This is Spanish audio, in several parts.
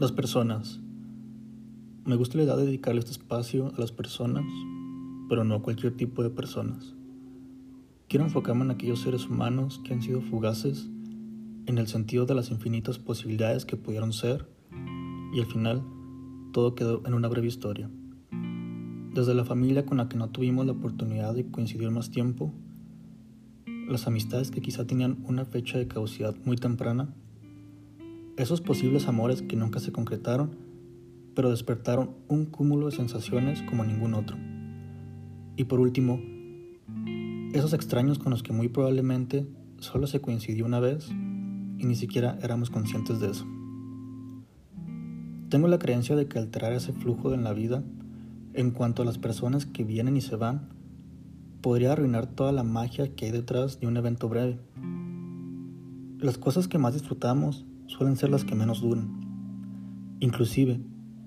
Las personas. Me gusta la idea de dedicarle este espacio a las personas, pero no a cualquier tipo de personas. Quiero enfocarme en aquellos seres humanos que han sido fugaces en el sentido de las infinitas posibilidades que pudieron ser y al final todo quedó en una breve historia. Desde la familia con la que no tuvimos la oportunidad de coincidir más tiempo, las amistades que quizá tenían una fecha de caducidad muy temprana, esos posibles amores que nunca se concretaron, pero despertaron un cúmulo de sensaciones como ningún otro. Y por último, esos extraños con los que muy probablemente solo se coincidió una vez y ni siquiera éramos conscientes de eso. Tengo la creencia de que alterar ese flujo en la vida, en cuanto a las personas que vienen y se van, podría arruinar toda la magia que hay detrás de un evento breve. Las cosas que más disfrutamos suelen ser las que menos duran. Inclusive,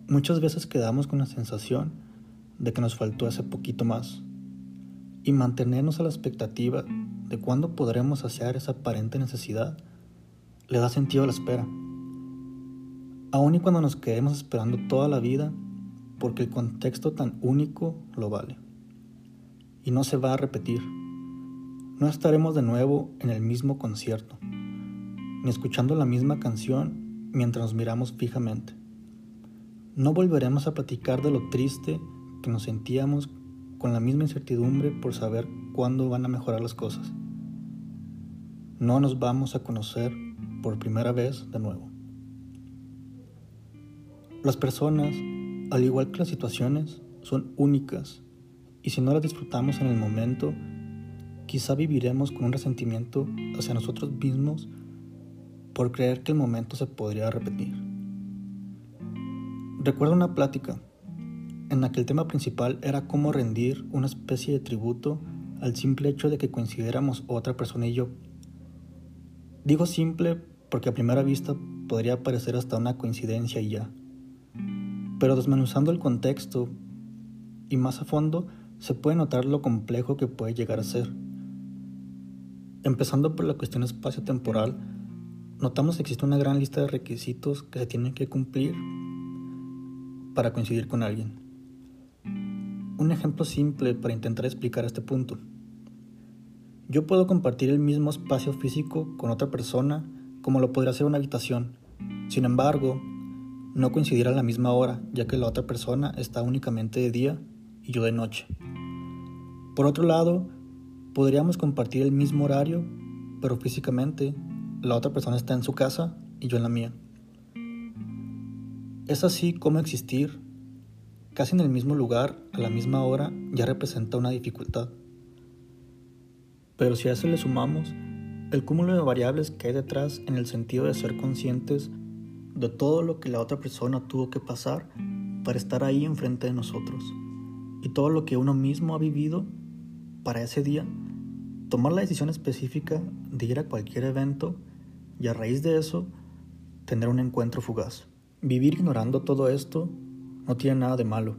muchas veces quedamos con la sensación de que nos faltó ese poquito más. Y mantenernos a la expectativa de cuándo podremos saciar esa aparente necesidad le da sentido a la espera. Aun y cuando nos quedemos esperando toda la vida, porque el contexto tan único lo vale. Y no se va a repetir. No estaremos de nuevo en el mismo concierto ni escuchando la misma canción mientras nos miramos fijamente. No volveremos a platicar de lo triste que nos sentíamos con la misma incertidumbre por saber cuándo van a mejorar las cosas. No nos vamos a conocer por primera vez de nuevo. Las personas, al igual que las situaciones, son únicas y si no las disfrutamos en el momento, quizá viviremos con un resentimiento hacia nosotros mismos por creer que el momento se podría repetir. Recuerdo una plática en la que el tema principal era cómo rendir una especie de tributo al simple hecho de que coincidiéramos otra persona y yo. Digo simple porque a primera vista podría parecer hasta una coincidencia y ya. Pero desmenuzando el contexto y más a fondo, se puede notar lo complejo que puede llegar a ser. Empezando por la cuestión espacio-temporal, notamos que existe una gran lista de requisitos que se tienen que cumplir para coincidir con alguien. Un ejemplo simple para intentar explicar este punto. Yo puedo compartir el mismo espacio físico con otra persona como lo podría hacer una habitación. Sin embargo, no coincidir a la misma hora, ya que la otra persona está únicamente de día y yo de noche. Por otro lado, podríamos compartir el mismo horario, pero físicamente la otra persona está en su casa y yo en la mía. Es así como existir casi en el mismo lugar a la misma hora ya representa una dificultad. Pero si a eso le sumamos el cúmulo de variables que hay detrás en el sentido de ser conscientes de todo lo que la otra persona tuvo que pasar para estar ahí enfrente de nosotros y todo lo que uno mismo ha vivido para ese día, tomar la decisión específica de ir a cualquier evento y a raíz de eso tener un encuentro fugaz. Vivir ignorando todo esto no tiene nada de malo,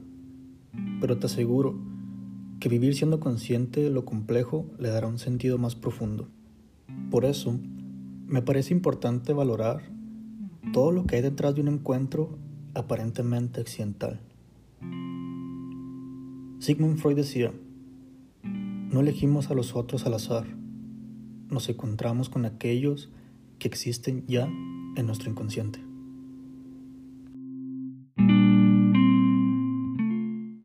pero te aseguro que vivir siendo consciente de lo complejo le dará un sentido más profundo. Por eso, me parece importante valorar todo lo que hay detrás de un encuentro aparentemente accidental. Sigmund Freud decía, no elegimos a los otros al azar, nos encontramos con aquellos que existen ya en nuestro inconsciente.